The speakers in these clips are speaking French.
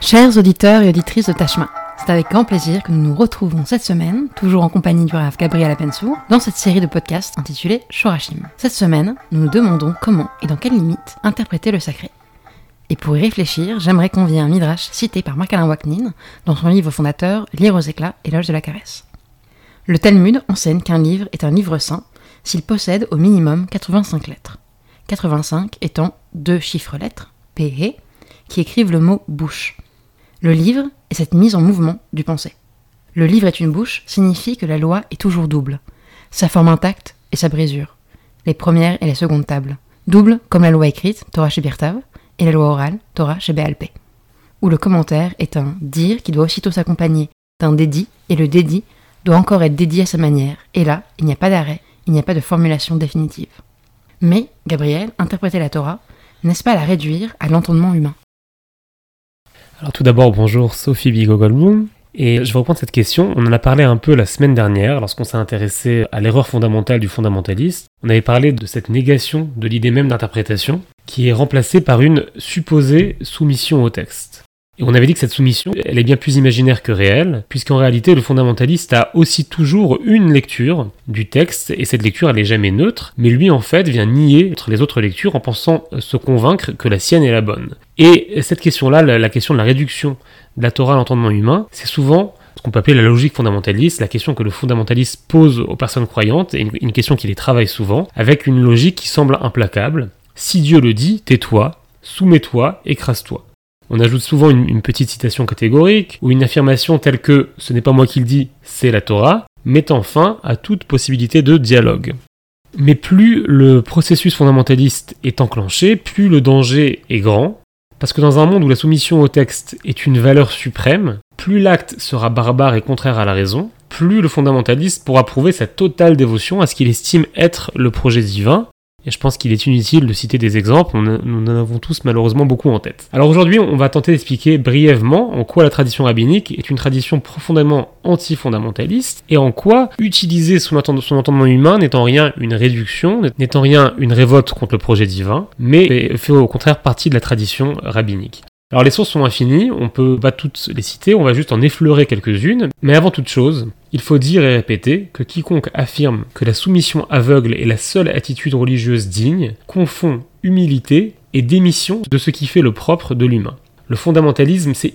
Chers auditeurs et auditrices de Tachma, c'est avec grand plaisir que nous nous retrouvons cette semaine, toujours en compagnie du Rav Gabriel Apensour, dans cette série de podcasts intitulée Shorashim. Cette semaine, nous nous demandons comment et dans quelles limites interpréter le sacré. Et pour y réfléchir, j'aimerais convier un midrash cité par Marc-Alain Waknin dans son livre fondateur Lire aux éclats, éloge de la caresse. Le Talmud enseigne qu'un livre est un livre saint s'il possède au minimum 85 lettres. 85 étant deux chiffres lettres, P et, qui écrivent le mot bouche. Le livre est cette mise en mouvement du pensée. Le livre est une bouche signifie que la loi est toujours double, sa forme intacte et sa brisure, les premières et les secondes tables, double comme la loi écrite, Torah chez Birtav, et la loi orale, Torah chez Béalpé, où le commentaire est un dire qui doit aussitôt s'accompagner d'un dédit, et le dédit doit encore être dédié à sa manière, et là, il n'y a pas d'arrêt, il n'y a pas de formulation définitive. Mais, Gabriel, interpréter la Torah, n'est-ce pas la réduire à l'entendement humain? Alors tout d'abord, bonjour Sophie Bigogolmoum. Et je vais reprendre cette question. On en a parlé un peu la semaine dernière lorsqu'on s'est intéressé à l'erreur fondamentale du fondamentaliste. On avait parlé de cette négation de l'idée même d'interprétation qui est remplacée par une supposée soumission au texte. Et on avait dit que cette soumission, elle est bien plus imaginaire que réelle, puisqu'en réalité, le fondamentaliste a aussi toujours une lecture du texte, et cette lecture, elle est jamais neutre, mais lui, en fait, vient nier les autres lectures en pensant se convaincre que la sienne est la bonne. Et cette question-là, la question de la réduction de la Torah à l'entendement humain, c'est souvent ce qu'on peut appeler la logique fondamentaliste, la question que le fondamentaliste pose aux personnes croyantes, et une question qui les travaille souvent, avec une logique qui semble implacable. Si Dieu le dit, tais-toi, soumets-toi, écrase-toi. On ajoute souvent une, petite citation catégorique ou une affirmation telle que ce n'est pas moi qui le dis, c'est la Torah, mettant fin à toute possibilité de dialogue. Mais plus le processus fondamentaliste est enclenché, plus le danger est grand, parce que dans un monde où la soumission au texte est une valeur suprême, plus l'acte sera barbare et contraire à la raison, plus le fondamentaliste pourra prouver sa totale dévotion à ce qu'il estime être le projet divin, et je pense qu'il est inutile de citer des exemples, nous en avons tous malheureusement beaucoup en tête. Alors aujourd'hui, on va tenter d'expliquer brièvement en quoi la tradition rabbinique est une tradition profondément anti-fondamentaliste, et en quoi utiliser son, entendement humain n'est en rien une réduction, n'est en rien une révolte contre le projet divin, mais fait au contraire partie de la tradition rabbinique. Alors les sources sont infinies, on peut pas toutes les citer, on va juste en effleurer quelques-unes, mais avant toute chose, il faut dire et répéter que quiconque affirme que la soumission aveugle est la seule attitude religieuse digne confond humilité et démission de ce qui fait le propre de l'humain. Le fondamentalisme, c'est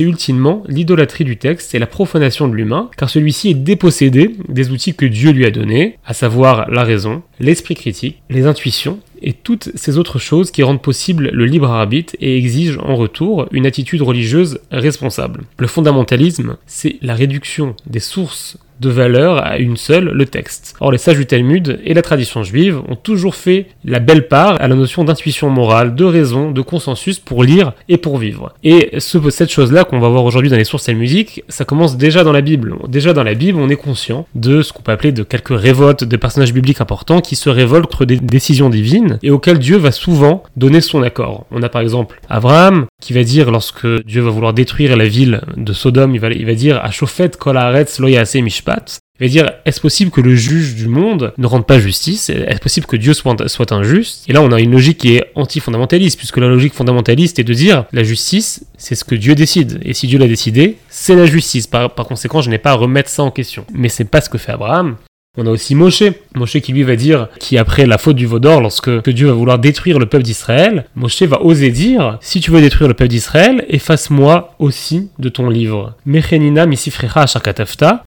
ultimement l'idolâtrie du texte et la profanation de l'humain, car celui-ci est dépossédé des outils que Dieu lui a donnés, à savoir la raison, l'esprit critique, les intuitions et toutes ces autres choses qui rendent possible le libre arbitre et exigent en retour une attitude religieuse responsable. Le fondamentalisme, c'est la réduction des sources de valeur à une seule, le texte. Or, les sages du Talmud et la tradition juive ont toujours fait la belle part à la notion d'intuition morale, de raison, de consensus pour lire et pour vivre. Et ce, cette chose-là qu'on va voir aujourd'hui dans les sources talmudiques, ça commence déjà dans la Bible. Déjà dans la Bible, on est conscient de ce qu'on peut appeler de quelques révoltes de personnages bibliques importants qui se révoltent contre des décisions divines et auxquelles Dieu va souvent donner son accord. On a par exemple Abraham qui va dire lorsque Dieu va vouloir détruire la ville de Sodome, il va, il va dire à Shofet kol haaretz lo mishpat il va dire, est-ce possible que le juge du monde ne rende pas justice? Est-ce possible que Dieu soit, soit injuste? Et là, on a une logique qui est anti-fondamentaliste, puisque la logique fondamentaliste est de dire, la justice, c'est ce que Dieu décide. Et si Dieu l'a décidé, c'est la justice. Par, par conséquent, je n'ai pas à remettre ça en question. Mais c'est pas ce que fait Abraham. On a aussi Moshe. Moshe qui lui va dire, qui après la faute du veau d'or, lorsque Dieu va vouloir détruire le peuple d'Israël, Moshe va oser dire, si tu veux détruire le peuple d'Israël, efface-moi aussi de ton livre. Mechenina misifrecha.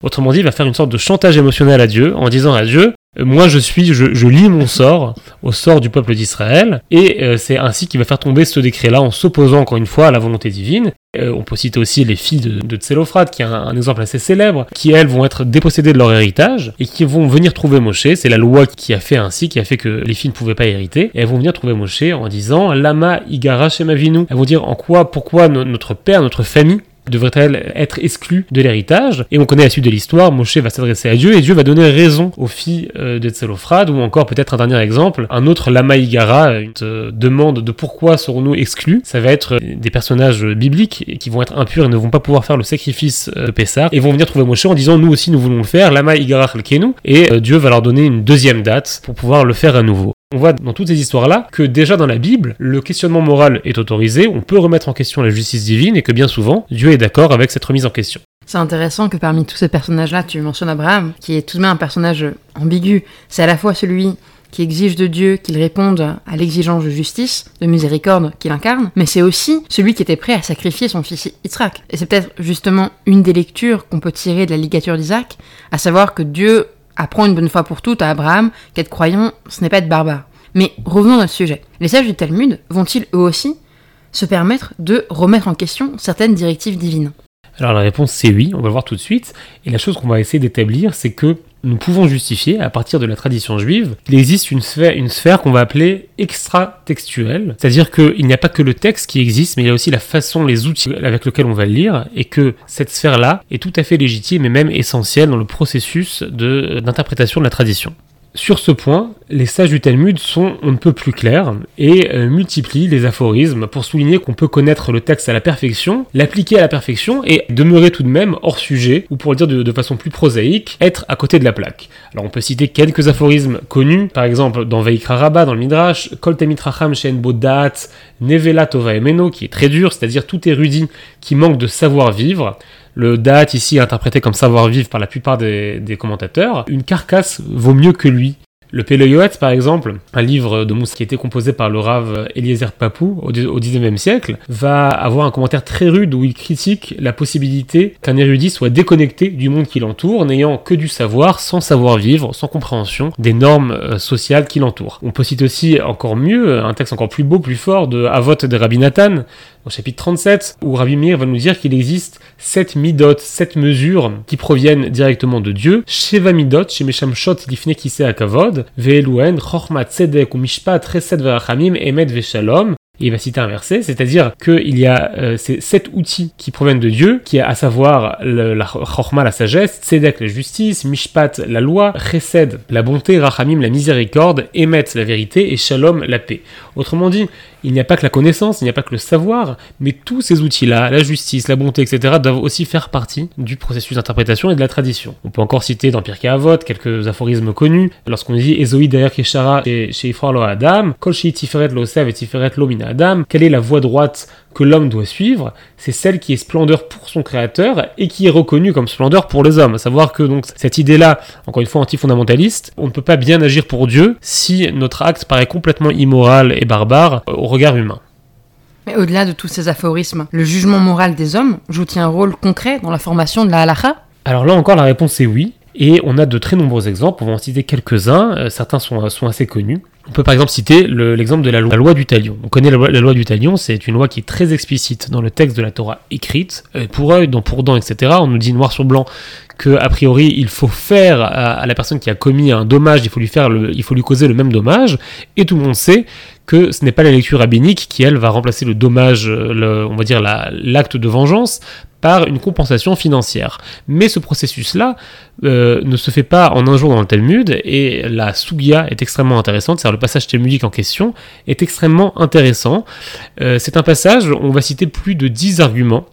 Autrement dit, il va faire une sorte de chantage émotionnel à Dieu, en disant à Dieu, moi je suis, je, lis mon sort au sort du peuple d'Israël, et euh, c'est ainsi qu'il va faire tomber ce décret-là en s'opposant encore une fois à la volonté divine. Euh, on peut citer aussi les filles de, de qui est un, exemple assez célèbre, qui elles vont être dépossédées de leur héritage et qui vont venir trouver Moshe. C'est la loi qui a fait ainsi, qui a fait que les filles ne pouvaient pas hériter. Et elles vont venir trouver Moshe en disant Lama Igara Shemavinu. Elles vont dire en quoi, pourquoi notre père, notre famille devrait-elle être exclue de l'héritage. Et on connaît la suite de l'histoire, Moshe va s'adresser à Dieu et Dieu va donner raison aux filles euh, de Tselophrad, ou encore peut-être un dernier exemple, un autre Lama Igara, une euh, demande de pourquoi serons-nous exclus. Ça va être des personnages bibliques qui vont être impurs et ne vont pas pouvoir faire le sacrifice de Pessah, et vont venir trouver Moshe en disant nous aussi nous voulons le faire, Lama Igara Chalkenu, et Dieu va leur donner une deuxième date pour pouvoir le faire à nouveau. On voit dans toutes ces histoires-là que déjà dans la Bible, le questionnement moral est autorisé, on peut remettre en question la justice divine et que bien souvent, Dieu est d'accord avec cette remise en question. C'est intéressant que parmi tous ces personnages-là, tu mentionnes Abraham, qui est tout de même un personnage ambigu. C'est à la fois celui qui exige de Dieu qu'il réponde à l'exigence de justice, de miséricorde qu'il incarne, mais c'est aussi celui qui était prêt à sacrifier son fils Yitzhak. Et c'est peut-être justement une des lectures qu'on peut tirer de la ligature d'Isaac, à savoir que Dieu apprend une bonne fois pour toutes à Abraham qu'être croyant, ce n'est pas être barbare. Mais revenons à ce sujet. Les sages du Talmud vont-ils eux aussi se permettre de remettre en question certaines directives divines? Alors la réponse c'est oui, on va le voir tout de suite. Et la chose qu'on va essayer d'établir, c'est que nous pouvons justifier, à partir de la tradition juive, qu'il existe une sphère, qu'on va appeler extra-textuelle. C'est-à-dire qu'il n'y a pas que le texte qui existe, mais il y a aussi la façon, les outils avec lesquels on va le lire, et que cette sphère-là est tout à fait légitime et même essentielle dans le processus d'interprétation de la tradition. Sur ce point, les sages du Talmud sont on ne peut plus clairs et euh, multiplient les aphorismes pour souligner qu'on peut connaître le texte à la perfection, l'appliquer à la perfection et demeurer tout de même hors sujet, ou pour le dire de, façon plus prosaïque, être à côté de la plaque. Alors on peut citer quelques aphorismes connus, par exemple dans Veikra Rabba, dans le Midrash, Kol Temitracham Shen Bodat, Nevela Tova Emeno, qui est très dur, c'est-à-dire tout érudit qui manque de savoir-vivre. Le date ici interprété comme savoir-vivre par la plupart des, commentateurs. Une carcasse vaut mieux que lui. Le Péléoët, par exemple, un livre de Mousse qui a été composé par le Rav Eliezer Papou au, XIXe siècle, va avoir un commentaire très rude où il critique la possibilité qu'un érudit soit déconnecté du monde qui l'entoure, n'ayant que du savoir, sans savoir-vivre, sans compréhension des normes euh, sociales qui l'entourent. On peut citer aussi encore mieux un texte encore plus beau, plus fort de Avot de Rabbi Nathan, au chapitre 37, où Rabbi Meir va nous dire qu'il existe sept midot, sept mesures qui proviennent directement de Dieu. Sheva midot, Shemesham Shot, Lifne Kise Akavod, Ve'eluen, Chochma Tzedek, ou Mishpat, Chesed Verachamim, Emet Veshalom. Il va citer un verset, c'est-à-dire qu'il y a euh, ces sept outils qui proviennent de Dieu, qui est à savoir la chorma, la sagesse, tzedek, la justice, mishpat, la loi, chesed, la bonté, rachamim, la miséricorde, emet, la vérité, et shalom, la paix. Autrement dit, il n'y a pas que la connaissance, il n'y a pas que le savoir, mais tous ces outils-là, la justice, la bonté, etc., doivent aussi faire partie du processus d'interprétation et de la tradition. On peut encore citer dans Pirkei Avot quelques aphorismes connus, lorsqu'on dit Ezoï derrière Keshara chez Ifrar lo Adam, Kol Tiferet lo Sev et Tiferet lo Quelle est la voie droite que l'homme doit suivre, c'est celle qui est splendeur pour son créateur et qui est reconnue comme splendeur pour les hommes. À savoir que donc cette idée-là, encore une fois anti-fondamentaliste, on ne peut pas bien agir pour Dieu si notre acte paraît complètement immoral et barbare au regard humain. Mais au-delà de tous ces aphorismes, le jugement moral des hommes joue-t-il un rôle concret dans la formation de la halakha Alors là encore, la réponse est oui. Et on a de très nombreux exemples, on va en citer quelques-uns, euh, certains sont, sont assez connus. On peut par exemple citer l'exemple de la loi, du talion. On connaît la loi, du talion, c'est une loi qui est très explicite dans le texte de la Torah écrite, euh, pour œil, dent pour dent, etc. On nous dit noir sur blanc que priori il faut faire à, la personne qui a commis un dommage, il faut lui faire, il faut lui causer le même dommage, et tout le monde sait que ce n'est pas la lecture rabbinique qui elle va remplacer le dommage, le, on va dire l'acte de vengeance par une compensation financière. Mais ce processus-là euh, ne se fait pas en un jour dans le Talmud, et la Sugia est extrêmement intéressante, c'est-à-dire le passage talmudique en question est extrêmement intéressant. Euh, c'est un passage, on va citer plus de 10 arguments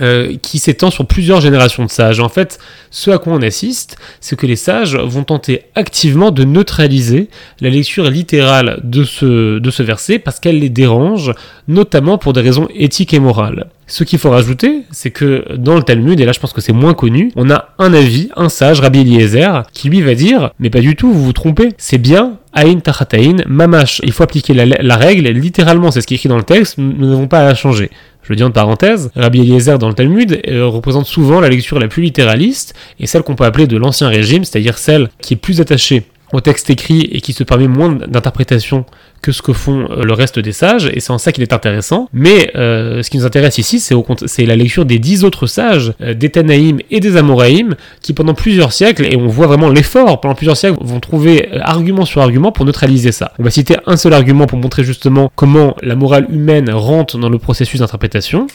euh, qui s'étend sur plusieurs générations de sages. En fait, ce à quoi on assiste, c'est que les sages vont tenter activement de neutraliser la lecture littérale de ce, de ce verset parce qu'elle les dérange, notamment pour des raisons éthiques et morales. Ce qu'il faut rajouter, c'est que dans le Talmud, et là je pense que c'est moins connu, on a un avis, un sage, Rabbi Eliezer, qui lui va dire Mais pas du tout, vous vous trompez, c'est bien Aïn Tachataïn, Mamash. Il faut appliquer la, la règle, littéralement, c'est ce qui est écrit dans le texte, nous n'avons pas à la changer. Je le dis en parenthèse, Rabbi Eliezer dans le Talmud euh, représente souvent la lecture la plus littéraliste et celle qu'on peut appeler de l'ancien régime, c'est-à-dire celle qui est plus attachée au texte écrit et qui se permet moins d'interprétation que ce que font euh, le reste des sages, et c'est en ça qu'il est intéressant. Mais euh, ce qui nous intéresse ici, c'est la lecture des dix autres sages, euh, des Tanaïm et des Amoraïm, qui pendant plusieurs siècles, et on voit vraiment l'effort, pendant plusieurs siècles, vont trouver argument sur argument pour neutraliser ça. On va citer un seul argument pour montrer justement comment la morale humaine rentre dans le processus d'interprétation.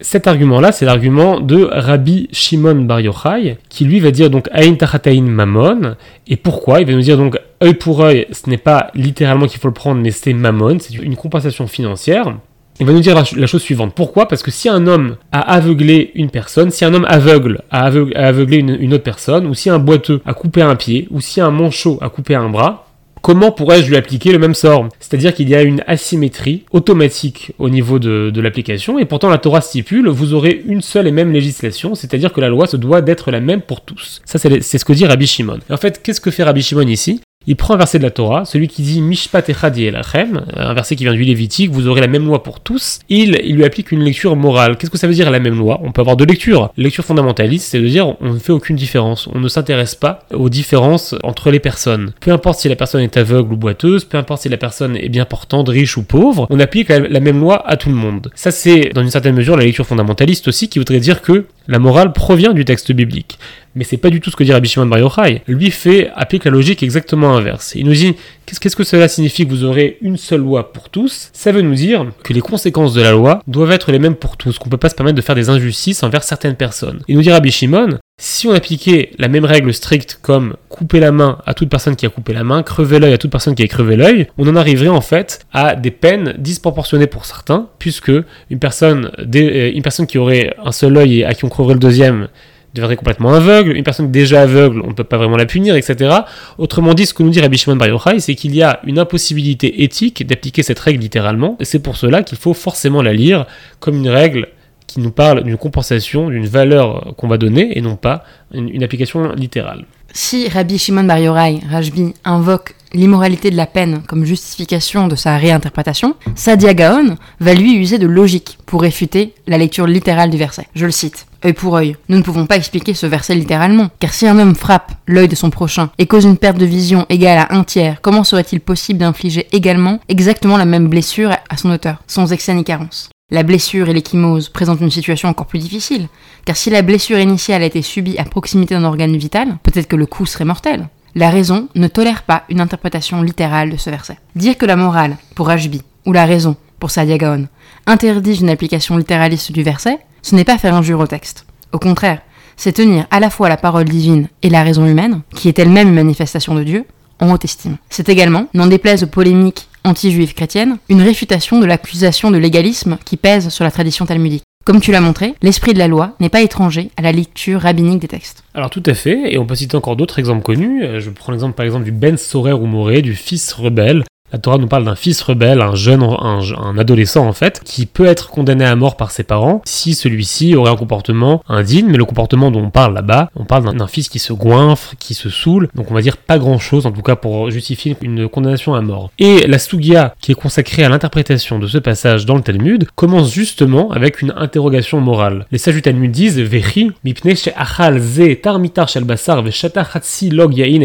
Cet argument-là, c'est l'argument de Rabbi Shimon Bar Yochai, qui lui va dire donc Aïn Tachataïn Mammon. Et pourquoi? Il va nous dire donc œil pour œil, ce n'est pas littéralement qu'il faut le prendre, mais c'est Mammon, c'est une compensation financière. Il va nous dire la, chose suivante. Pourquoi? Parce que si un homme a aveuglé une personne, si un homme aveugle a, aveuglé une, autre personne, ou si un boiteux a coupé un pied, ou si un manchot a coupé un bras, comment pourrais-je lui appliquer le même sort? C'est-à-dire qu'il y a une asymétrie automatique au niveau de, l'application, et pourtant la Torah stipule, vous aurez une seule et même législation, c'est-à-dire que la loi se doit d'être la même pour tous. Ça, c'est ce que dit Rabbi Shimon. Et en fait, qu'est-ce que fait Rabbi Shimon ici? Il prend un verset de la Torah, celui qui dit Mishpat Echad Elachem, un verset qui vient du Lévitique, vous aurez la même loi pour tous. Il, il lui applique une lecture morale. Qu'est-ce que ça veut dire la même loi? On peut avoir deux lectures. lecture fondamentaliste, c'est de dire on ne fait aucune différence. On ne s'intéresse pas aux différences entre les personnes. Peu importe si la personne est aveugle ou boiteuse, peu importe si la personne est bien portante, riche ou pauvre, on applique la même loi à tout le monde. Ça, c'est dans une certaine mesure la lecture fondamentaliste aussi qui voudrait dire que la morale provient du texte biblique. Mais c'est pas du tout ce que dit Rabbi Shimon Bar Yochai. Lui fait applique la logique exactement inverse. Il nous dit qu'est-ce que cela signifie que vous aurez une seule loi pour tous? Ça veut nous dire que les conséquences de la loi doivent être les mêmes pour tous, qu'on peut pas se permettre de faire des injustices envers certaines personnes. Il nous dit Rabbi Shimon si on appliquait la même règle stricte comme couper la main à toute personne qui a coupé la main, crever l'œil à toute personne qui a crevé l'œil, on en arriverait en fait à des peines disproportionnées pour certains, puisque une personne, euh, qui aurait un seul œil et à qui on creverait le deuxième deviendrait complètement aveugle, une personne déjà aveugle, on ne peut pas vraiment la punir, etc. Autrement dit, ce que nous dit Rabbi Shimon Bar c'est qu'il y a une impossibilité éthique d'appliquer cette règle littéralement, et c'est pour cela qu'il faut forcément la lire comme une règle qui nous parle d'une compensation, d'une valeur qu'on va donner, et non pas une, application littérale. Si Rabbi Shimon Bar Yochai, Rajbi, invoque l'immoralité de la peine comme justification de sa réinterprétation, Sadia Gaon va lui user de logique pour réfuter la lecture littérale du verset. Je le cite. Œil pour œil. Nous ne pouvons pas expliquer ce verset littéralement, car si un homme frappe l'œil de son prochain et cause une perte de vision égale à un tiers, comment serait-il possible d'infliger également exactement la même blessure à son auteur, sans excès ni carence? La blessure et l'échymose présentent une situation encore plus difficile, car si la blessure initiale a été subie à proximité d'un organe vital, peut-être que le coup serait mortel. La raison ne tolère pas une interprétation littérale de ce verset. Dire que la morale, pour Ashby, ou la raison, pour Sadia Gaon, interdit une application littéraliste du verset, ce n'est pas faire injure au texte. Au contraire, c'est tenir à la fois la parole divine et la raison humaine, qui est elle-même une manifestation de Dieu, en haute estime. C'est également, n'en déplaise aux polémiques anti-juive chrétienne, une réfutation de l'accusation de légalisme qui pèse sur la tradition talmudique. Comme tu l'as montré, l'esprit de la loi n'est pas étranger à la lecture rabbinique des textes. Alors tout à fait, et on peut citer encore d'autres exemples connus. Euh, je prends l'exemple par exemple du Ben Sorer ou Moré, du fils rebelle, la Torah nous parle d'un fils rebelle, un jeune, un, adolescent en fait, qui peut être condamné à mort par ses parents si celui-ci aurait un comportement indigne, mais le comportement dont on parle là-bas, on parle d'un fils qui se goinfre, qui se saoule, donc on va dire pas grand-chose en tout cas pour justifier une condamnation à mort. Et la Sugia, qui est consacrée à l'interprétation de ce passage dans le Talmud, commence justement avec une interrogation morale. Les sages du Talmud disent Vechi, mipne achal ze tarmitar shel basar log yain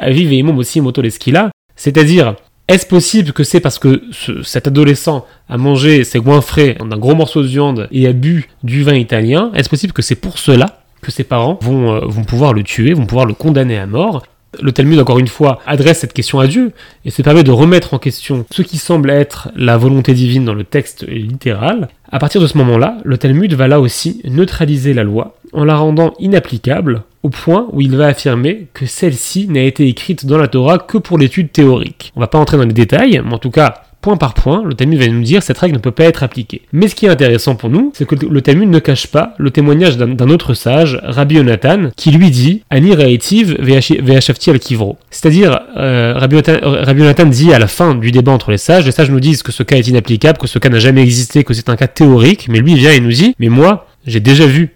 aviv moto c'est-à-dire est-ce possible que c'est parce que cet adolescent a mangé ses goinfrés d'un gros morceau de viande et a bu du vin italien Est-ce possible que c'est pour cela que ses parents vont, euh, vont pouvoir le tuer, vont pouvoir le condamner à mort? Le Talmud, encore une fois, adresse cette question à Dieu et se permet de remettre en question ce qui semble être la volonté divine dans le texte littéral. À partir de ce moment-là, le Talmud va là aussi neutraliser la loi en la rendant inapplicable au point où il va affirmer que celle-ci n'a été écrite dans la Torah que pour l'étude théorique. On va pas entrer dans les détails, mais en tout cas, point par point, le Talmud va nous dire que cette règle ne peut pas être appliquée. Mais ce qui est intéressant pour nous, c'est que le Talmud ne cache pas le témoignage d'un autre sage, Rabbi Yonatan, qui lui dit Ani Re'etiv ve'ashafti al kivro. C'est-à-dire, euh, Rabbi, Yonatan dit à la fin du débat entre les sages, les sages nous disent que ce cas est inapplicable, que ce cas n'a jamais existé, que c'est un cas théorique, mais lui vient et nous dit Mais moi, j'ai déjà vu.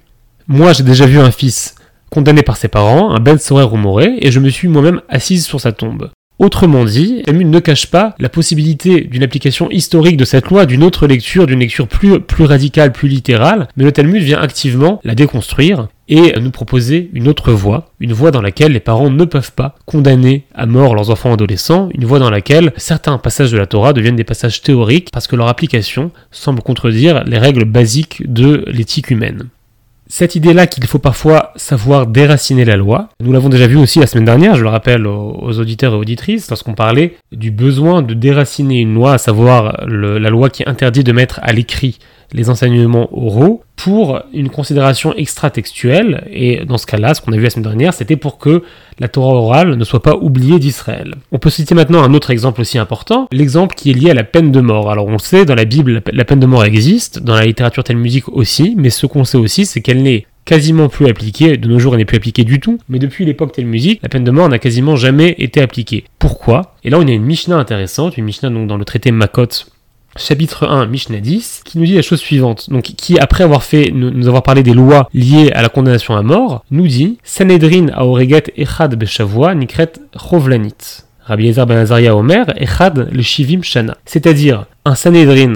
Moi, j'ai déjà vu un fils condamné par ses parents, un Ben Sorer ou et je me suis moi-même assise sur sa tombe. Autrement dit, Talmud ne cache pas la possibilité d'une application historique de cette loi, d'une autre lecture, d'une lecture plus, plus radicale, plus littérale, mais le Talmud vient activement la déconstruire et nous proposer une autre voie, une voie dans laquelle les parents ne peuvent pas condamner à mort leurs enfants adolescents, une voie dans laquelle certains passages de la Torah deviennent des passages théoriques parce que leur application semble contredire les règles basiques de l'éthique humaine. Cette idée-là qu'il faut parfois savoir déraciner la loi, nous l'avons déjà vu aussi la semaine dernière, je le rappelle aux, auditeurs et auditrices, lorsqu'on parlait du besoin de déraciner une loi, à savoir la loi qui interdit de mettre à l'écrit les enseignements oraux pour une considération extra-textuelle, et dans ce cas-là, ce qu'on a vu la semaine dernière, c'était pour que la Torah orale ne soit pas oubliée d'Israël. On peut citer maintenant un autre exemple aussi important, l'exemple qui est lié à la peine de mort. Alors on sait, dans la Bible, la peine de mort existe, dans la littérature talmudique aussi, mais ce qu'on sait aussi, c'est qu'elle n'est quasiment plus appliquée. De nos jours, elle n'est plus appliquée du tout. Mais depuis l'époque Talmudique, la peine de mort n'a quasiment jamais été appliquée. Pourquoi? Et là, on a une Mishnah intéressante, une Mishnah donc dans le traité Makot chapitre 1, Mishnah 10, qui nous dit la chose suivante. Donc, qui, après avoir fait, nous, avoir parlé des lois liées à la condamnation à mort, nous dit Sanhedrin aoregat echad beshavua nikret chovlanit. Rabbi ben Azaria Omer, echad le shivim shana. C'est-à-dire, un Sanhedrin,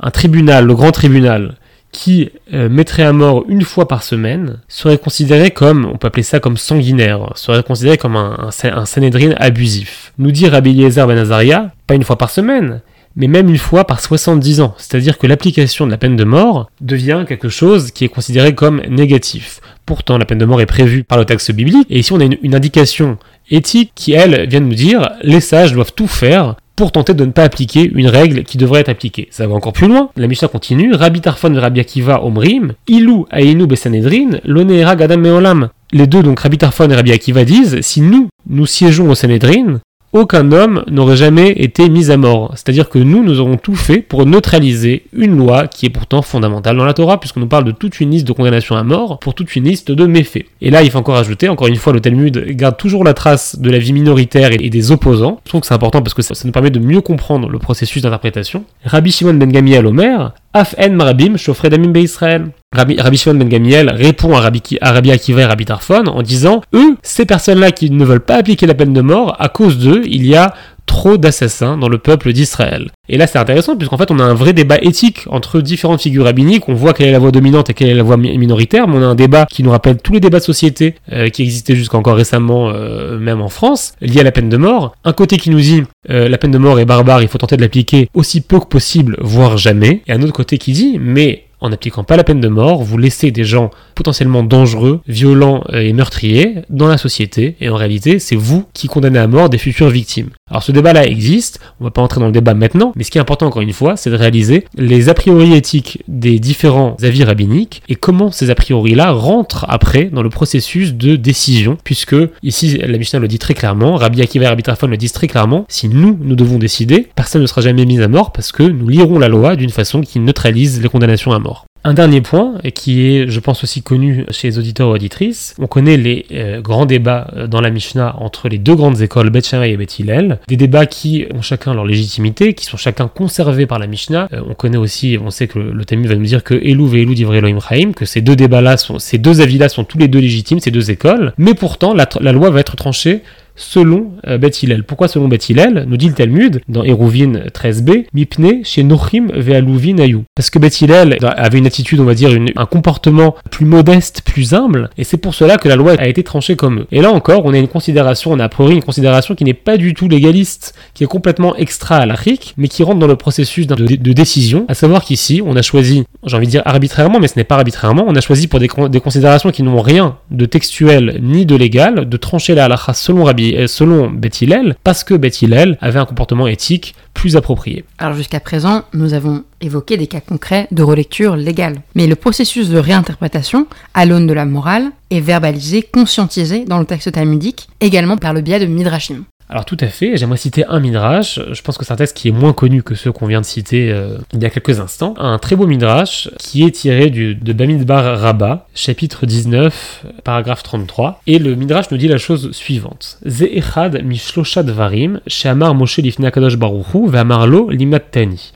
un tribunal, le grand tribunal, qui euh, mettrait à mort une fois par semaine serait considéré comme, on peut appeler ça comme sanguinaire, serait considéré comme un, un, Sanhedrin abusif. Nous dit Rabbi Eliezer ben Azaria, pas une fois par semaine, mais même une fois par 70 ans. C'est-à-dire que l'application de la peine de mort devient quelque chose qui est considéré comme négatif. Pourtant, la peine de mort est prévue par le texte biblique, et ici on a une, indication éthique qui, elle, vient de nous dire, les sages doivent tout faire pour tenter de ne pas appliquer une règle qui devrait être appliquée. Ça va encore plus loin. La Mishnah continue. Rabbi Tarfon Rabbi Akiva Omrim, Ilou Ainu Besanedrin, Loneera Gadam Meolam. Les deux, donc Rabbi Tarfon et Rabbi Akiva disent, si nous, nous siégeons au Sanhedrin, aucun homme n'aurait jamais été mis à mort. C'est-à-dire que nous, nous aurons tout fait pour neutraliser une loi qui est pourtant fondamentale dans la Torah, puisqu'on nous parle de toute une liste de condamnation à mort pour toute une liste de méfaits. Et là, il faut encore ajouter, encore une fois, le Talmud garde toujours la trace de la vie minoritaire et des opposants. Je trouve que c'est important parce que ça, nous permet de mieux comprendre le processus d'interprétation. Rabbi Shimon ben Gamiel Omer, Af en marabim shofredamim Israël. Rabbi, Rabbi Shimon ben Gamiel répond à Rabbi, à Rabbi Akiva et Rabbi Tarfon en disant Eux, ces personnes-là qui ne veulent pas appliquer la peine de mort, à cause d'eux, il y a trop d'assassins dans le peuple d'Israël. Et là, c'est intéressant, puisqu'en fait, on a un vrai débat éthique entre différentes figures rabbiniques. On voit quelle est la voix dominante et quelle est la voix minoritaire, mais on a un débat qui nous rappelle tous les débats de société euh, qui existaient jusqu'à encore récemment, euh, même en France, liés à la peine de mort. Un côté qui nous dit euh, la peine de mort est barbare, il faut tenter de l'appliquer aussi peu que possible, voire jamais. Et un autre côté qui dit mais en n'appliquant pas la peine de mort, vous laissez des gens potentiellement dangereux, violents euh, et meurtriers dans la société, et en réalité, c'est vous qui condamnez à mort des futures victimes. Alors ce débat-là existe, on va pas entrer dans le débat maintenant, mais ce qui est important encore une fois, c'est de réaliser les a priori éthiques des différents avis rabbiniques et comment ces a priori-là rentrent après dans le processus de décision, puisque ici la Mishnah le dit très clairement, Rabbi Akiva et Rabbi le disent très clairement, si nous, nous devons décider, personne ne sera jamais mis à mort parce que nous lirons la loi d'une façon qui neutralise les condamnations à mort. Un dernier point, qui est, je pense, aussi connu chez les auditeurs ou auditrices, on connaît les euh, grands débats euh, dans la Mishnah entre les deux grandes écoles, Beth et Beth Hillel, des débats qui ont chacun leur légitimité, qui sont chacun conservés par la Mishnah. Euh, on connaît aussi, on sait que le, thème va nous dire que Elou et Elou d'Ivre Elohim que ces deux débats-là, ces deux avis-là sont tous les deux légitimes, ces deux écoles, mais pourtant la loi va être tranchée selon euh, Beth Hillel. Pourquoi selon Beth Hillel? Nous dit le Talmud dans Hérouvine 13b, Mipne chez Nochim ve'aluvin ayu. Parce que Beth Hillel avait une attitude, on va dire, un comportement plus modeste, plus humble, et c'est pour cela que la loi a été tranchée comme eux. Et là encore, on a une considération, on a a priori une considération qui n'est pas du tout légaliste, qui est complètement extra à l'Afrique, mais qui rentre dans le processus de, décision, à savoir qu'ici, on a choisi, j'ai envie de dire arbitrairement, mais ce n'est pas arbitrairement, on a choisi pour des, considérations qui n'ont rien de textuel ni de légal, de trancher la halakha selon Rabbi selon Beth parce que Beth avait un comportement éthique plus approprié. Alors jusqu'à présent, nous avons évoqué des cas concrets de relecture légale. Mais le processus de réinterprétation, à l'aune de la morale, est verbalisé, conscientisé dans le texte talmudique, également par le biais de Midrashim. Alors tout à fait, j'aimerais citer un midrash, je pense que c'est un texte qui est moins connu que ceux qu'on vient de citer euh, il y a quelques instants, un très beau midrash qui est tiré du, de Bamidbar Rabba, chapitre 19, paragraphe 33, et le midrash nous dit la chose suivante.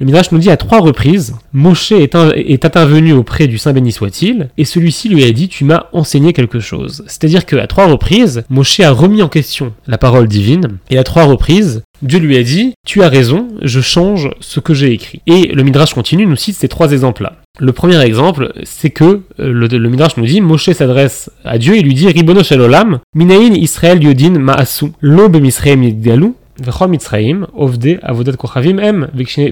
Le midrash nous dit à trois reprises, Moshe est, est intervenu auprès du Saint béni soit-il, et celui-ci lui a dit, tu m'as enseigné quelque chose. C'est-à-dire qu'à trois reprises, Moshe a remis en question la parole divine, et à trois reprises, Dieu lui a dit Tu as raison, je change ce que j'ai écrit. Et le Midrash continue, nous cite ces trois exemples-là. Le premier exemple, c'est que euh, le, Midrash nous dit Moshe s'adresse à Dieu et lui dit Ribono Shalolam, Minaïn Israël Yodin Ma'asu, Lob Misraim Yidgalu, וכל מצרים, עובדי עבודת כוכבים הם,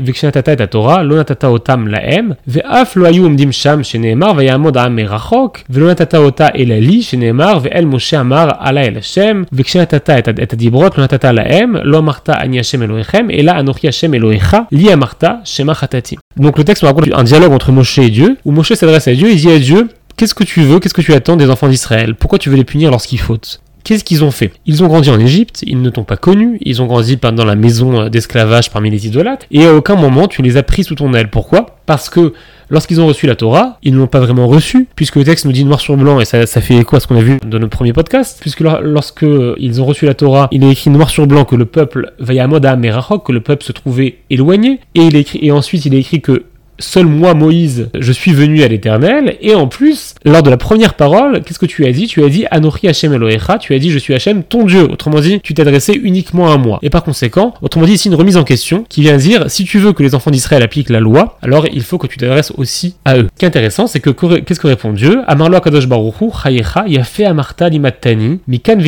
וכשנתת את התורה, לא נתת אותם להם, ואף לא היו עומדים שם, שנאמר, ויעמוד העם מרחוק, ולא נתת אותה אלא לי, שנאמר, ואל משה אמר, עלה אל השם, וכשנתת את, את הדיברות, לא נתת להם, לא אמרת אני השם אלוהיכם, אלא אנוכי השם אלוהיך, לי אמרת, שמא חטאתי. Donc le texte nous raconte un dialogue entre Moshe et Dieu, où Moshe s'adresse à Dieu et dit à Dieu, Qu'est-ce que tu veux Qu'est-ce que tu attends des enfants d'Israël Pourquoi tu veux les punir lorsqu'ils fautent Qu'est-ce qu'ils ont fait? Ils ont grandi en Égypte, ils ne t'ont pas connu, ils ont grandi dans la maison d'esclavage parmi les idolâtres, et à aucun moment tu les as pris sous ton aile. Pourquoi? Parce que lorsqu'ils ont reçu la Torah, ils ne l'ont pas vraiment reçue, puisque le texte nous dit noir sur blanc, et ça, fait écho à ce qu'on a vu dans notre premier podcast, puisque lorsque ils ont reçu la Torah, il est écrit noir sur blanc que le peuple Vayamoda Merachok, que le peuple se trouvait éloigné, et, et ensuite il est écrit que Seul moi, Moïse, je suis venu à l'Éternel. Et en plus, lors de la première parole, qu'est-ce que tu as dit? Tu as dit Anochi Hashem Elohecha, tu as dit Je suis Hashem, ton Dieu. Autrement dit, tu t'adressais uniquement à moi. Et par conséquent, autrement dit, ici une remise en question qui vient dire Si tu veux que les enfants d'Israël appliquent la loi, alors il faut que tu t'adresses aussi à eux. Ce qui est intéressant, c'est que qu'est-ce que répond Dieu? Amarlo Kadosh Baruchu, Chayecha, Yafe Amarta Limatani, Mikan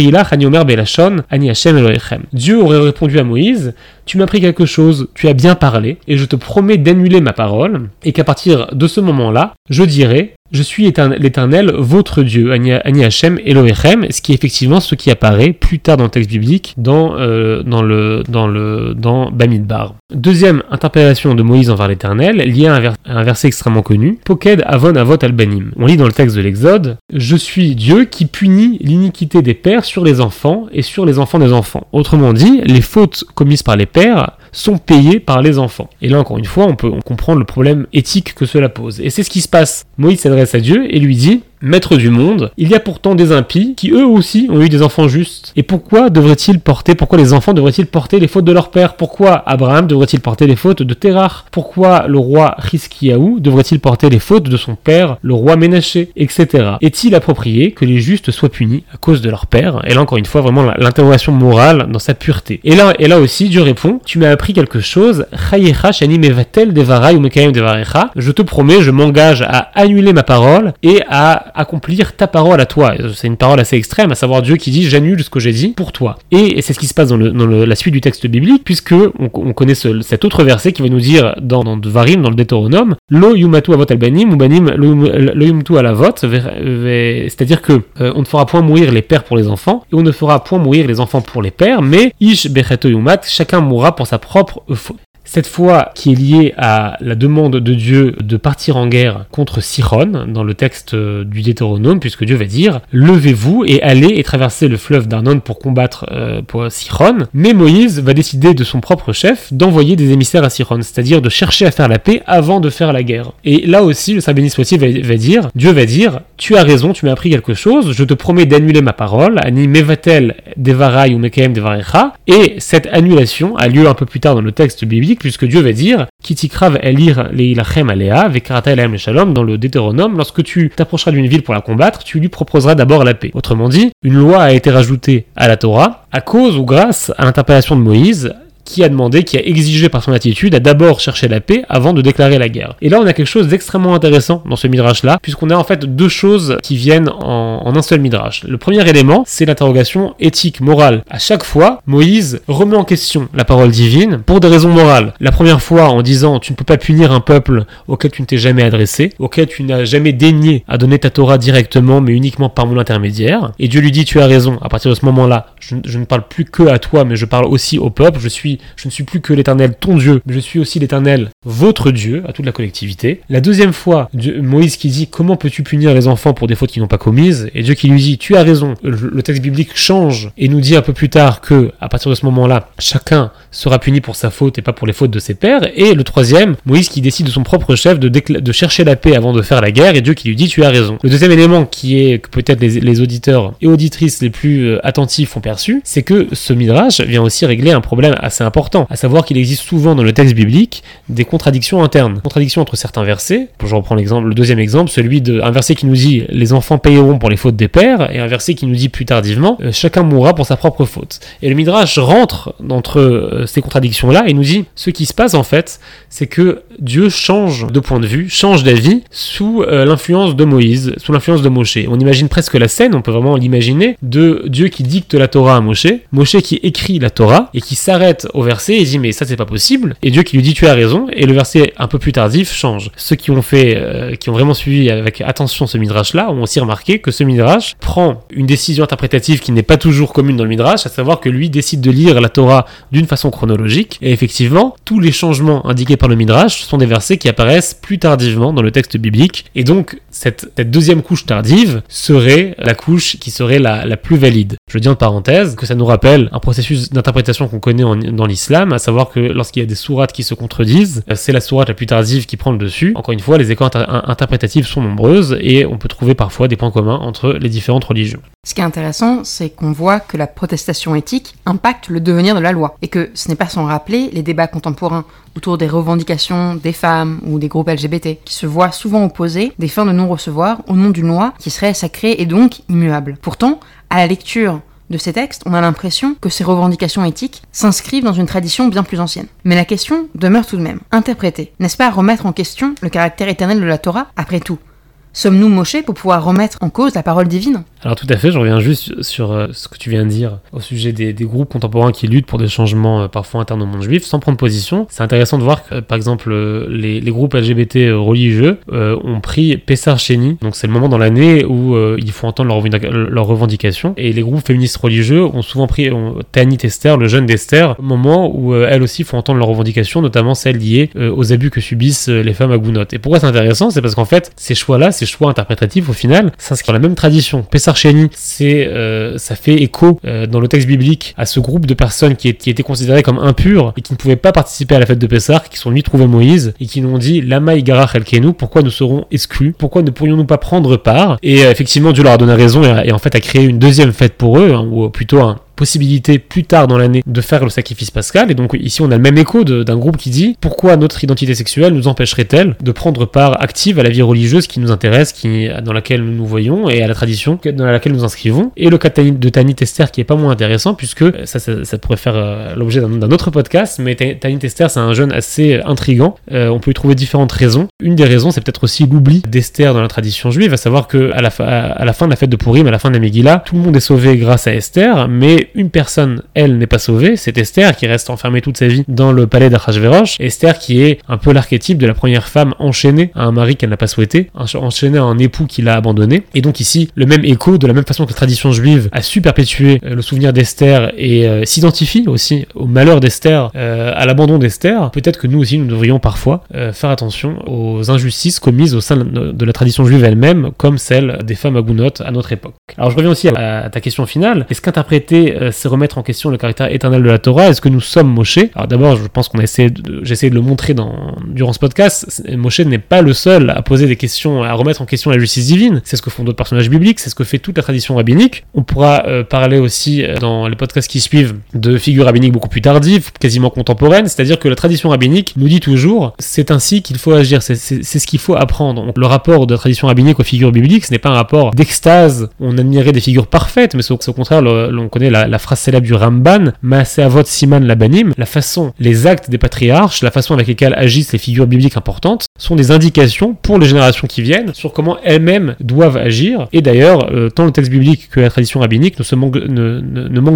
Ani Hashem Elohechem. Dieu aurait répondu à Moïse tu m'as appris quelque chose, tu as bien parlé, et je te promets d'annuler ma parole, et qu'à partir de ce moment-là, je dirai, je suis l'Éternel, votre Dieu, Ani Hashem Elohechem, ce qui est effectivement ce qui apparaît plus tard dans le texte biblique, dans, euh, dans, le, dans, le, dans Bamidbar. Deuxième interpellation de Moïse envers l'Éternel, liée à un, verset extrêmement connu, Poked Avon Avot Albanim. On lit dans le texte de l'Exode, Je suis Dieu qui punit l'iniquité des pères sur les enfants et sur les enfants des enfants. Autrement dit, les fautes commises par les pères sont payées par les enfants. Et là, encore une fois, on peut comprendre le problème éthique que cela pose. Et c'est ce qui se passe. Moïse s'adresse à Dieu et lui dit maître du monde, il y a pourtant des impies qui eux aussi ont eu des enfants justes. Et pourquoi devraient-ils porter, pourquoi les enfants devraient-ils porter les fautes de leur père? Pourquoi Abraham devrait-il porter les fautes de Terach Pourquoi le roi Riskiaou devrait-il porter les fautes de son père, le roi Ménaché, etc. Est-il approprié que les justes soient punis à cause de leur père? Et là encore une fois, vraiment l'interrogation morale dans sa pureté. Et là, et là aussi, Dieu répond, tu m'as appris quelque chose, je te promets, je m'engage à annuler ma parole et à accomplir ta parole à toi. C'est une parole assez extrême, à savoir Dieu qui dit j'annule ce que j'ai dit pour toi. Et c'est ce qui se passe dans, la suite du texte biblique, puisque on, connaît cet autre verset qui va nous dire dans, dans Varim, dans le Deutéronome, lo yumatu avot albanim, ou banim lo yumatu alavot, c'est-à-dire que euh, on ne fera point mourir les pères pour les enfants, et on ne fera point mourir les enfants pour les pères, mais ish becheto yumat, chacun mourra pour sa propre faute. Cette foi qui est liée à la demande de Dieu de partir en guerre contre Siron, dans le texte euh, du Deutéronome, puisque Dieu va dire Levez-vous et allez et traversez le fleuve d'Arnon pour combattre euh, pour Siron. Mais Moïse va décider de son propre chef d'envoyer des émissaires à Siron, c'est-à-dire de chercher à faire la paix avant de faire la guerre. Et là aussi, le Saint béni va, dire Dieu va dire Tu as raison, tu m'as appris quelque chose, je te promets d'annuler ma parole, ani mevatel devarai ou mekem devarecha. Et cette annulation a lieu un peu plus tard dans le texte biblique puisque Dieu va dire Kitikrav elir leilachem alea vekarata le shalom dans le Deutéronome, lorsque tu t'approcheras d'une ville pour la combattre, tu lui proposeras d'abord la paix. Autrement dit, une loi a été rajoutée à la Torah à cause ou grâce à l'interpellation de Moïse qui a demandé, qui a exigé par son attitude à d'abord chercher la paix avant de déclarer la guerre. Et là, on a quelque chose d'extrêmement intéressant dans ce midrash-là, puisqu'on a en fait deux choses qui viennent en, un seul midrash. Le premier élément, c'est l'interrogation éthique, morale. À chaque fois, Moïse remet en question la parole divine pour des raisons morales. La première fois en disant tu ne peux pas punir un peuple auquel tu ne t'es jamais adressé, auquel tu n'as jamais daigné à donner ta Torah directement, mais uniquement par mon intermédiaire. Et Dieu lui dit tu as raison. À partir de ce moment-là, je, je ne parle plus que à toi, mais je parle aussi au peuple. Je suis je ne suis plus que l'Éternel ton Dieu, mais je suis aussi l'Éternel votre Dieu, à toute la collectivité. La deuxième fois, Moïse qui dit comment peux-tu punir les enfants pour des fautes qu'ils n'ont pas commises, et Dieu qui lui dit tu as raison. Le, texte biblique change et nous dit un peu plus tard que à partir de ce moment-là, chacun sera puni pour sa faute et pas pour les fautes de ses pères. Et le troisième, Moïse qui décide de son propre chef de, chercher la paix avant de faire la guerre, et Dieu qui lui dit tu as raison. Le deuxième élément qui est que peut-être les, les, auditeurs et auditrices les plus euh, attentifs ont perçu, c'est que ce midrash vient aussi régler un problème assez important, à savoir qu'il existe souvent dans le texte biblique des contradictions internes, contradictions entre certains versets. Je reprends l'exemple, le deuxième exemple, celui d'un verset qui nous dit les enfants payeront pour les fautes des pères, et un verset qui nous dit plus tardivement euh, chacun mourra pour sa propre faute. Et le midrash rentre entre euh, ces contradictions-là et nous dit ce qui se passe en fait, c'est que Dieu change de point de vue, change d'avis sous euh, l'influence de Moïse, sous l'influence de Moshe. On imagine presque la scène, on peut vraiment l'imaginer, de Dieu qui dicte la Torah à Moshe, Moshe qui écrit la Torah et qui s'arrête au verset et dit mais ça c'est pas possible, et Dieu qui lui dit tu as raison, et le verset un peu plus tardif change. Ceux qui ont fait, euh, qui ont vraiment suivi avec attention ce midrash là ont aussi remarqué que ce midrash prend une décision interprétative qui n'est pas toujours commune dans le midrash, à savoir que lui décide de lire la Torah d'une façon chronologique, et effectivement tous les changements indiqués par le midrash sont des versets qui apparaissent plus tardivement dans le texte biblique. Et donc, cette, deuxième couche tardive serait la couche qui serait la, plus valide. Je dis en parenthèse que ça nous rappelle un processus d'interprétation qu'on connaît dans l'islam, à savoir que lorsqu'il y a des sourates qui se contredisent, euh, c'est la sourate la plus tardive qui prend le dessus. Encore une fois, les écoles interprétatives sont nombreuses et on peut trouver parfois des points communs entre les différentes religions. Ce qui est intéressant, c'est qu'on voit que la protestation éthique impacte le devenir de la loi et que ce n'est pas sans rappeler les débats contemporains autour des revendications des femmes ou des groupes LGBT qui se voient souvent opposer des fins de non-recevoir au nom d'une loi qui serait sacrée et donc immuable. Pourtant, à la lecture de ces textes, on a l'impression que ces revendications éthiques s'inscrivent dans une tradition bien plus ancienne. Mais la question demeure tout de même. Interpréter, n'est-ce pas remettre en question le caractère éternel de la Torah? Après tout, sommes-nous mochés pour pouvoir remettre en cause la parole divine? Alors tout à fait, je reviens juste sur euh, ce que tu viens de dire au sujet des, groupes contemporains qui luttent pour des changements euh, parfois internes au monde juif sans prendre position. C'est intéressant de voir que par exemple euh, les, groupes LGBT religieux ont pris Pessar Cheni, donc c'est le moment dans l'année où il faut entendre leurs revendications, et les groupes féministes religieux ont souvent pris Tanit Esther, le jeune d'Esther, au moment où elles aussi font entendre leurs revendications, notamment celles liées aux abus que subissent les femmes à Gounod. Et pourquoi c'est intéressant? C'est parce qu'en fait ces choix-là, ces choix interprétatifs au final, s'inscrivent dans la même tradition. Pessar c'est, euh, ça fait écho euh, dans le texte biblique à ce groupe de personnes qui, étaient considérées comme impures et qui ne pouvaient pas participer à la fête de Pessah, qui sont venus trouver Moïse et qui nous ont dit Lama Igara Elkenu, pourquoi nous serons exclus? Pourquoi ne pourrions-nous pas prendre part? Et euh, effectivement, Dieu leur a donné raison et, en fait a créé une deuxième fête pour eux, hein, ou plutôt un, possibilité plus tard dans l'année de faire le sacrifice pascal. Et donc ici on a le même écho d'un groupe qui dit pourquoi notre identité sexuelle nous empêcherait-elle de prendre part active à la vie religieuse qui nous intéresse, qui, dans laquelle nous nous voyons et à la tradition dans laquelle nous inscrivons? Et le cas de Tanit Esther qui est pas moins intéressant puisque ça, ça, pourrait faire euh, l'objet d'un autre podcast, mais Tanit Esther c'est un jeune assez intrigant. Euh, on peut y trouver différentes raisons. Une des raisons c'est peut-être aussi l'oubli d'Esther dans la tradition juive, à savoir que à la, à la fin de la fête de Purim, à la fin de la Megillah, tout le monde est sauvé grâce à Esther, mais une personne, elle, n'est pas sauvée, c'est Esther qui reste enfermée toute sa vie dans le palais d'Achashverosh. Esther qui est un peu l'archétype de la première femme enchaînée à un mari qu'elle n'a pas souhaité, enchaînée à un époux qui l'a abandonné. Et donc ici, le même écho, de la même façon que la tradition juive a su perpétuer euh, le souvenir d'Esther et euh, s'identifie aussi au malheur d'Esther, euh, à l'abandon d'Esther, peut-être que nous aussi, nous devrions parfois faire attention aux injustices commises au sein de la tradition juive elle-même, comme celle des femmes agounotes à notre époque. Alors je reviens aussi à, ta question finale. Est-ce qu'interpréter c'est remettre en question le caractère éternel de la Torah Est-ce que nous sommes Moshe? Alors d'abord, je pense qu'on a essayé de, j'ai essayé de le montrer dans, durant ce podcast. Moshe n'est pas le seul à poser des questions, à remettre en question la justice divine. C'est ce que font d'autres personnages bibliques, c'est ce que fait toute la tradition rabbinique. On pourra euh, parler aussi euh, dans les podcasts qui suivent de figures rabbiniques beaucoup plus tardives, quasiment contemporaines. C'est-à-dire que la tradition rabbinique nous dit toujours, c'est ainsi qu'il faut agir, c'est ce qu'il faut apprendre. Le rapport de la tradition rabbinique aux figures bibliques, ce n'est pas un rapport d'extase. On admirait des figures parfaites, mais au, contraire, on connaît la, la phrase célèbre du Ramban, Maaseavot Siman Labanim, la façon, les actes des patriarches, la façon avec lesquels agissent les figures bibliques importantes, sont des indications pour les générations qui viennent sur comment elles-mêmes doivent agir. Et d'ailleurs, euh, tant le texte biblique que la tradition rabbinique ne, se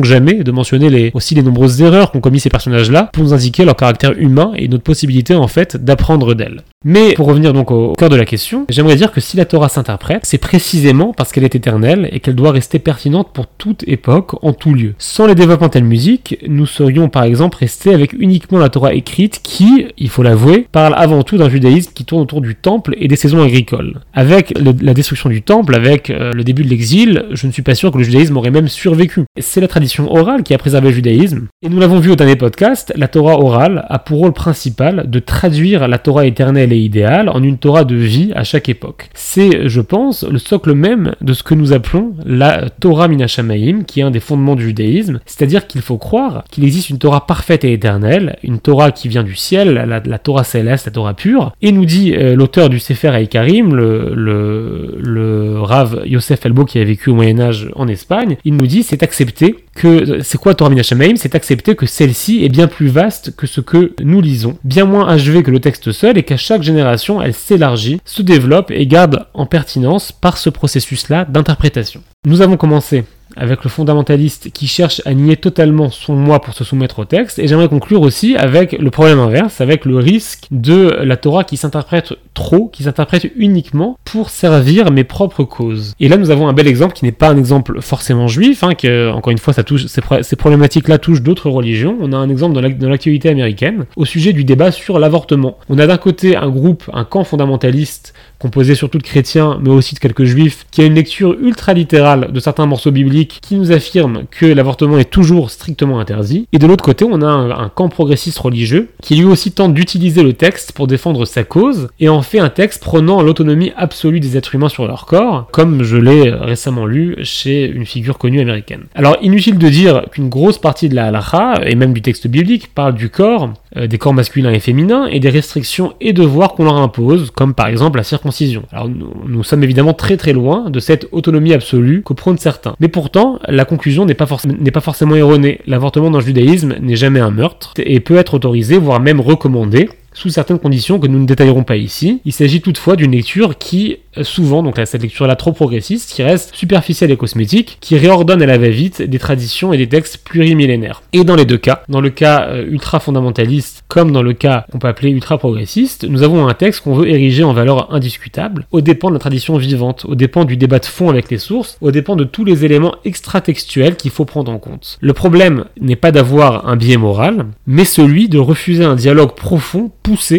jamais de mentionner les, aussi les nombreuses erreurs qu'ont commis ces personnages-là pour nous indiquer leur caractère humain et notre possibilité en fait d'apprendre d'elles. Mais pour revenir donc au cœur de la question, j'aimerais dire que si la Torah s'interprète, c'est précisément parce qu'elle est éternelle et qu'elle doit rester pertinente pour toute époque, en tout lieu. Sans les développements telle musique, nous serions par exemple restés avec uniquement la Torah écrite qui, il faut l'avouer, parle avant tout d'un judaïsme qui tourne autour du temple et des saisons agricoles. Avec la destruction du temple, avec euh, le début de l'exil, je ne suis pas sûr que le judaïsme aurait même survécu. C'est la tradition orale qui a préservé le judaïsme. Et nous l'avons vu au dernier podcast, la Torah orale a pour rôle principal de traduire la Torah éternelle et idéal en une Torah de vie à chaque époque. C'est, je pense, le socle même de ce que nous appelons la Torah Minashamaim, qui est un des fondements du judaïsme, c'est-à-dire qu'il faut croire qu'il existe une Torah parfaite et éternelle, une Torah qui vient du ciel, la, Torah céleste, la Torah pure, et nous dit euh, l'auteur du Sefer Haïkarim, le, le, Rav Yosef Elbo qui a vécu au Moyen-Âge en Espagne, il nous dit c'est accepté que, c'est quoi Torah Minashamaim? C'est accepter que celle-ci est bien plus vaste que ce que nous lisons, bien moins achevé que le texte seul, et qu'à chaque génération, elle s'élargit, se développe et garde en pertinence par ce processus-là d'interprétation. Nous avons commencé avec le fondamentaliste qui cherche à nier totalement son moi pour se soumettre au texte, et j'aimerais conclure aussi avec le problème inverse, avec le risque de la Torah qui s'interprète trop, qui s'interprète uniquement pour servir mes propres causes. Et là, nous avons un bel exemple qui n'est pas un exemple forcément juif, hein, encore une fois, ça touche, ces, problématiques-là touchent d'autres religions. On a un exemple dans l'actualité américaine au sujet du débat sur l'avortement. On a d'un côté un groupe, un camp fondamentaliste composé surtout de chrétiens, mais aussi de quelques juifs, qui a une lecture ultra littérale de certains morceaux bibliques qui nous affirme que l'avortement est toujours strictement interdit. Et de l'autre côté, on a un, camp progressiste religieux qui lui aussi tente d'utiliser le texte pour défendre sa cause et en fait un texte prônant l'autonomie absolue des êtres humains sur leur corps, comme je l'ai récemment lu chez une figure connue américaine. Alors inutile de dire qu'une grosse partie de la halakha, et même du texte biblique, parle du corps, euh, des corps masculins et féminins, et des restrictions et devoirs qu'on leur impose, comme par exemple la circoncision. Alors nous, sommes évidemment très très loin de cette autonomie absolue que prônent certains. Mais pourtant, la conclusion n'est pas, forcément erronée. L'avortement dans le judaïsme n'est jamais un meurtre, et peut être autorisé, voire même recommandé, sous certaines conditions que nous ne détaillerons pas ici. Il s'agit toutefois d'une lecture qui, euh, souvent, donc cette lecture-là trop progressiste, qui reste superficielle et cosmétique, qui réordonne à la va-vite des traditions et des textes plurimillénaires. Et dans les deux cas, dans le cas euh, ultra-fondamentaliste comme dans le cas qu'on peut appeler ultra-progressiste, nous avons un texte qu'on veut ériger en valeur indiscutable, au dépend de la tradition vivante, au dépend du débat de fond avec les sources, au dépend de tous les éléments extra-textuels qu'il faut prendre en compte. Le problème n'est pas d'avoir un biais moral, mais celui de refuser un dialogue profond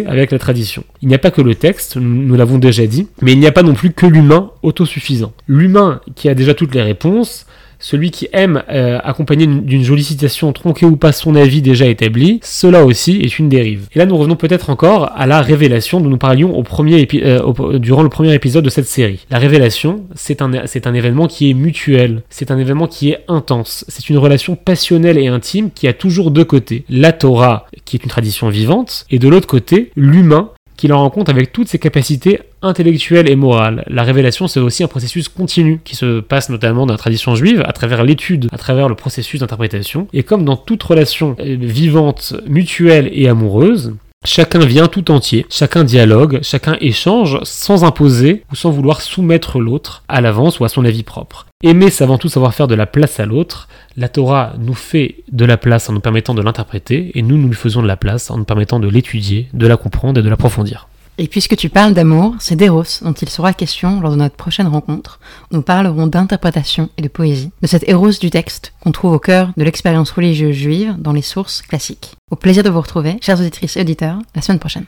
avec la tradition. Il n'y a pas que le texte, nous l'avons déjà dit, mais il n'y a pas non plus que l'humain autosuffisant. L'humain qui a déjà toutes les réponses, celui qui aime euh, accompagner d'une jolie citation tronquée ou pas son avis déjà établi, cela aussi est une dérive. Et là nous revenons peut-être encore à la révélation dont nous parlions au premier euh, durant le premier épisode de cette série. La révélation, c'est un, un événement qui est mutuel, c'est un événement qui est intense, c'est une relation passionnelle et intime qui a toujours deux côtés. La Torah, qui est une tradition vivante, et de l'autre côté, l'humain, qu'il en rencontre avec toutes ses capacités intellectuelles et morales. La révélation, c'est aussi un processus continu qui se passe notamment dans la tradition juive à travers l'étude, à travers le processus d'interprétation. Et comme dans toute relation euh, vivante, mutuelle et amoureuse, Chacun vient tout entier, chacun dialogue, chacun échange sans imposer ou sans vouloir soumettre l'autre à l'avance ou à son avis propre. Aimer, c'est avant tout savoir faire de la place à l'autre. La Torah nous fait de la place en nous permettant de l'interpréter, et nous, nous lui faisons de la place en nous permettant de l'étudier, de la comprendre et de l'approfondir. Et puisque tu parles d'amour, c'est d'Eros dont il sera question lors de notre prochaine rencontre. Nous parlerons d'interprétation et de poésie, de cet Eros du texte qu'on trouve au cœur de l'expérience religieuse juive dans les sources classiques. Au plaisir de vous retrouver, chers auditrices et auditeurs, la semaine prochaine.